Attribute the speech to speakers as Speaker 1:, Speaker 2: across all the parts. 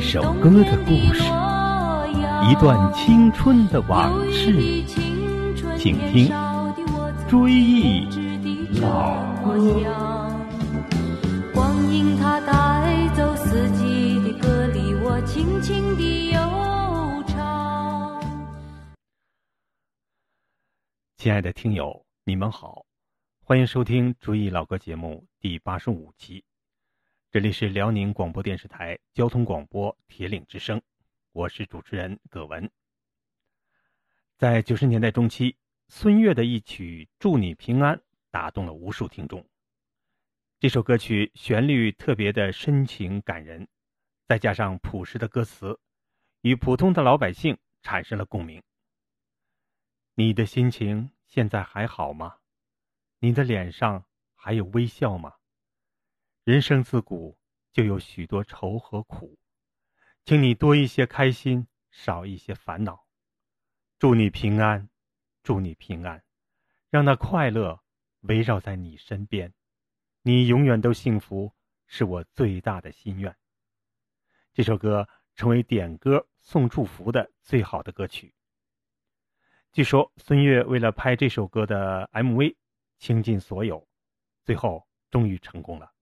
Speaker 1: 首歌的故事，一段青春的往事，请听《追忆老歌》。
Speaker 2: 光阴它带走四季的歌里，我轻轻地悠唱。
Speaker 1: 亲爱的听友，你们好，欢迎收听《追忆老歌》节目第八十五期。这里是辽宁广播电视台交通广播铁岭之声，我是主持人葛文。在九十年代中期，孙悦的一曲《祝你平安》打动了无数听众。这首歌曲旋律特别的深情感人，再加上朴实的歌词，与普通的老百姓产生了共鸣。你的心情现在还好吗？你的脸上还有微笑吗？人生自古就有许多愁和苦，请你多一些开心，少一些烦恼。祝你平安，祝你平安，让那快乐围绕在你身边，你永远都幸福，是我最大的心愿。这首歌成为点歌送祝福的最好的歌曲。据说孙悦为了拍这首歌的 MV，倾尽所有，最后终于成功了。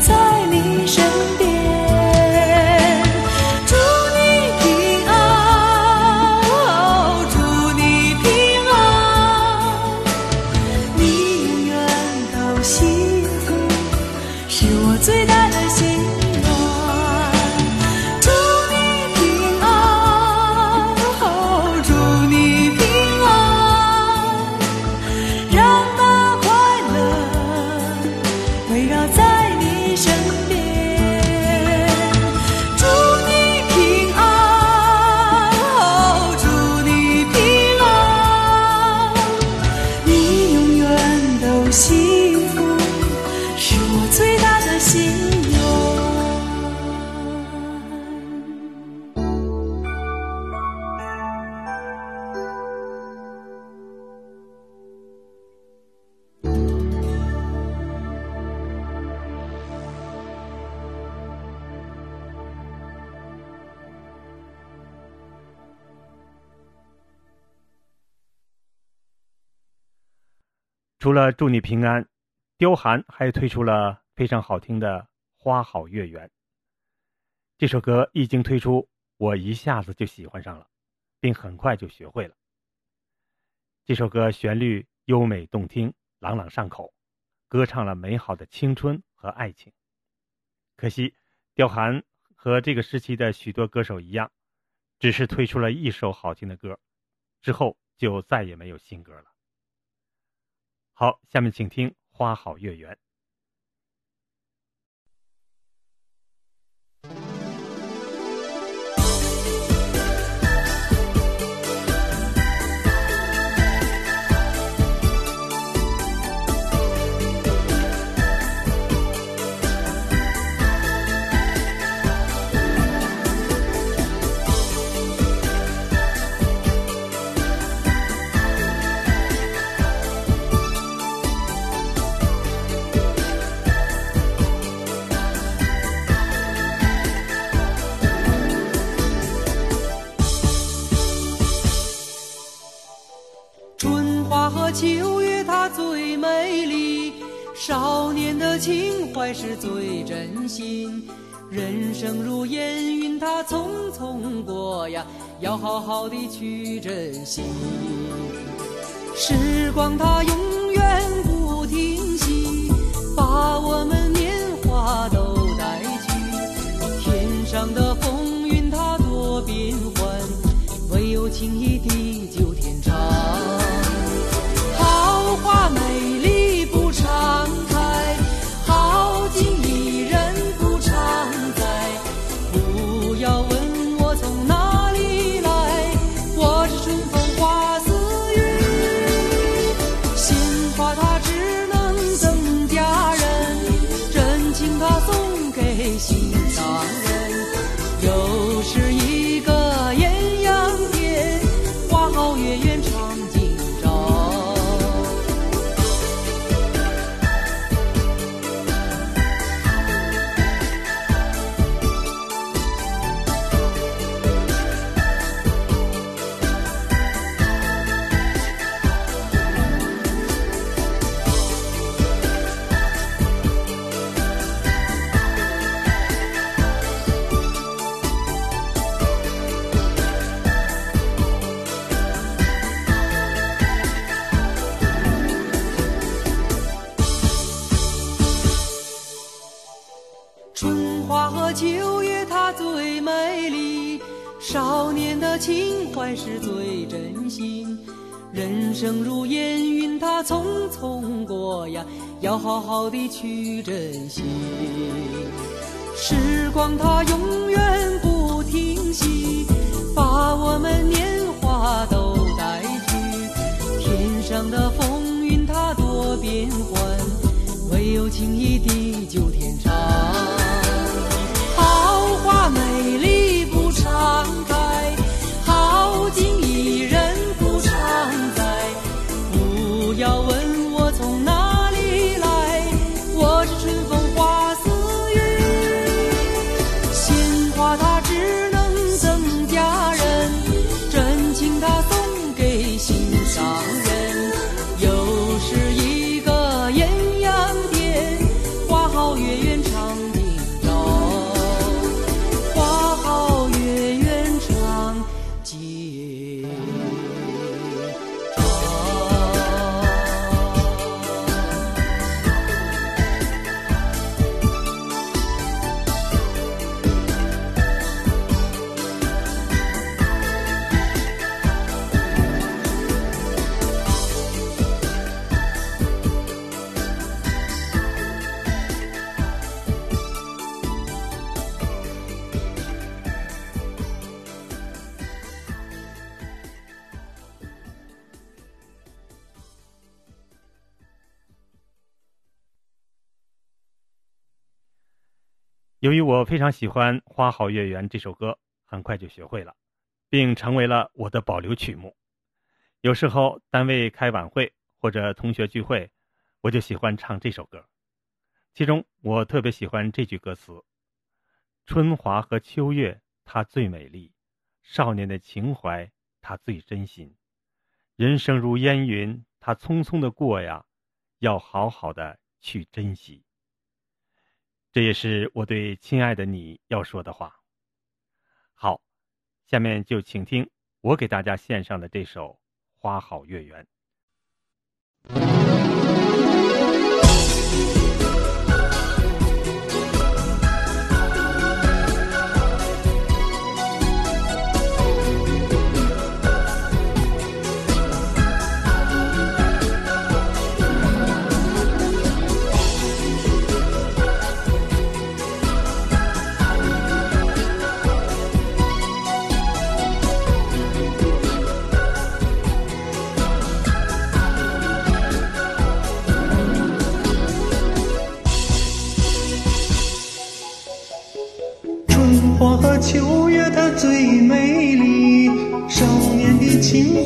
Speaker 3: 在你身边。
Speaker 2: 除了祝你平安，刁寒还推出了非常好听的《花好月圆》。这首歌一经推出，我一下子就喜欢上了，并很快就学会了。这首歌旋律优美动听，朗朗上口，歌唱了美好的青春和爱情。可惜，刁寒和这个时期的许多歌手一样，只是推出了一首好听的歌，之后就再也没有新歌了。好，下面请听《花好月圆》。
Speaker 1: 最真心。人生如烟云，它匆匆过呀，要好好的去珍惜。时光它永远不停息，把我们花和秋月，它最美丽；少年的情怀是最真心。人生如烟云，它匆匆过呀，要好好的去珍惜。时光它永远不停息，把我们年华都带去。天上的风云它多变幻，唯有情谊地久天长。
Speaker 2: 由于我非常喜欢《花好月圆》这首歌，很快就学会了，并成为了我的保留曲目。有时候单位开晚会或者同学聚会，我就喜欢唱这首歌。其中我特别喜欢这句歌词：“春华和秋月，它最美丽；少年的情怀，它最真心。人生如烟云，它匆匆的过呀，要好好的去珍惜。这也是我对亲爱的你要说的话。好，下面就请听我给大家献上的这首《花好月圆》。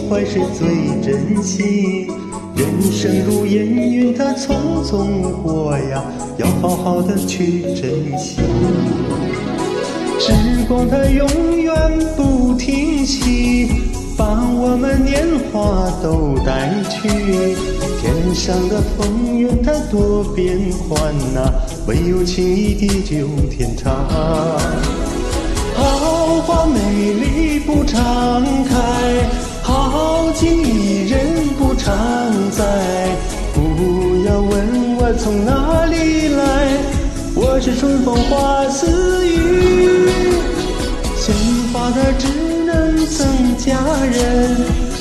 Speaker 4: 怀是最真心。人生如烟云，它匆匆过呀，要好好的去珍惜。时光它永远不停息，把我们年华都带去。天上的风云它多变幻呐，唯有情谊地久天长。好花美丽从哪里来，我是春风化似雨。鲜花它只能赠佳人，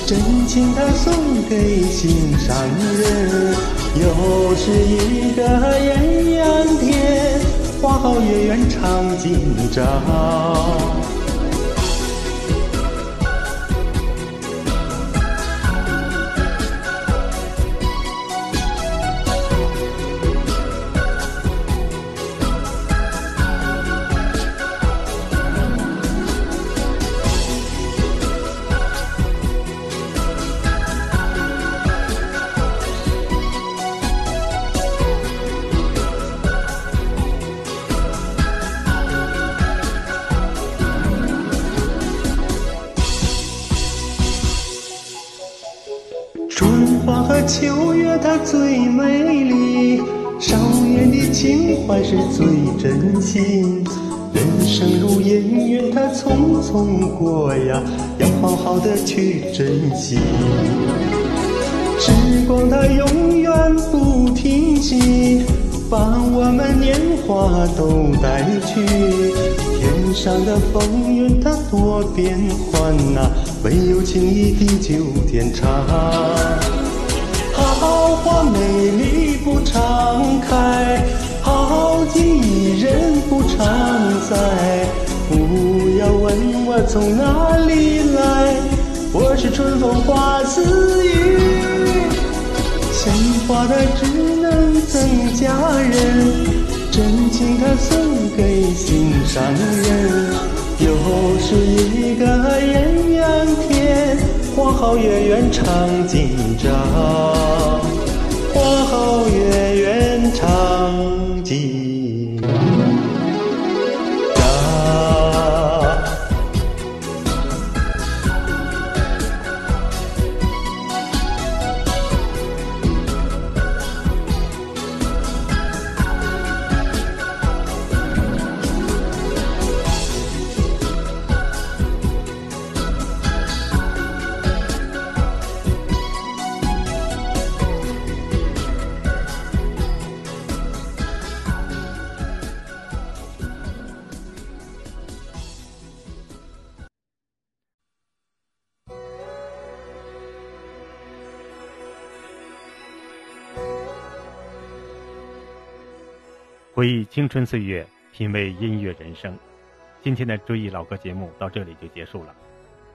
Speaker 4: 真情它送给心上人。又是一个艳阳天。花好月圆常今朝。春花和秋月它最美丽，少年的情怀是最真心。人生如烟云，它匆匆过呀，要好好的去珍惜。时光它永远不停息，把我们年华都带去。天上的风云它多变幻呐，唯有情谊地久天长。好花美丽不常开，好景宜人不常在。不要问我从哪里来，我是春风化似雨。鲜花它只能赠佳人，真情它送给心上人。又是一个艳阳天。花好月圆唱今朝，花好月圆
Speaker 2: 回忆青春岁月，品味音乐人生。今天的追忆老歌节目到这里就结束了，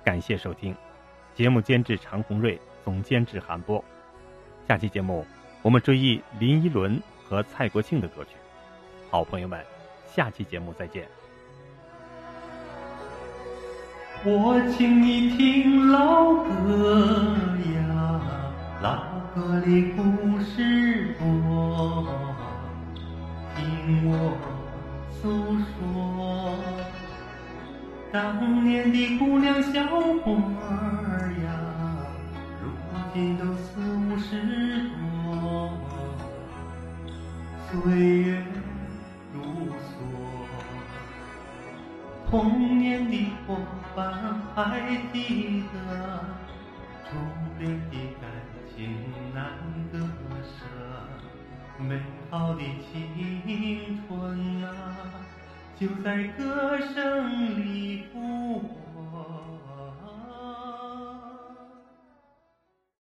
Speaker 2: 感谢收听。节目监制常红瑞，总监制韩波。下期节目我们追忆林依轮和蔡国庆的歌曲。好朋友们，下期节目再见。
Speaker 4: 我请你听老歌呀，老歌里故事多。听我诉说，当年的姑娘小伙儿呀，如今都四五十多。
Speaker 2: 岁月如梭，童年的伙伴还记得，初恋的感情难割舍，美好的青春啊，就在歌声里。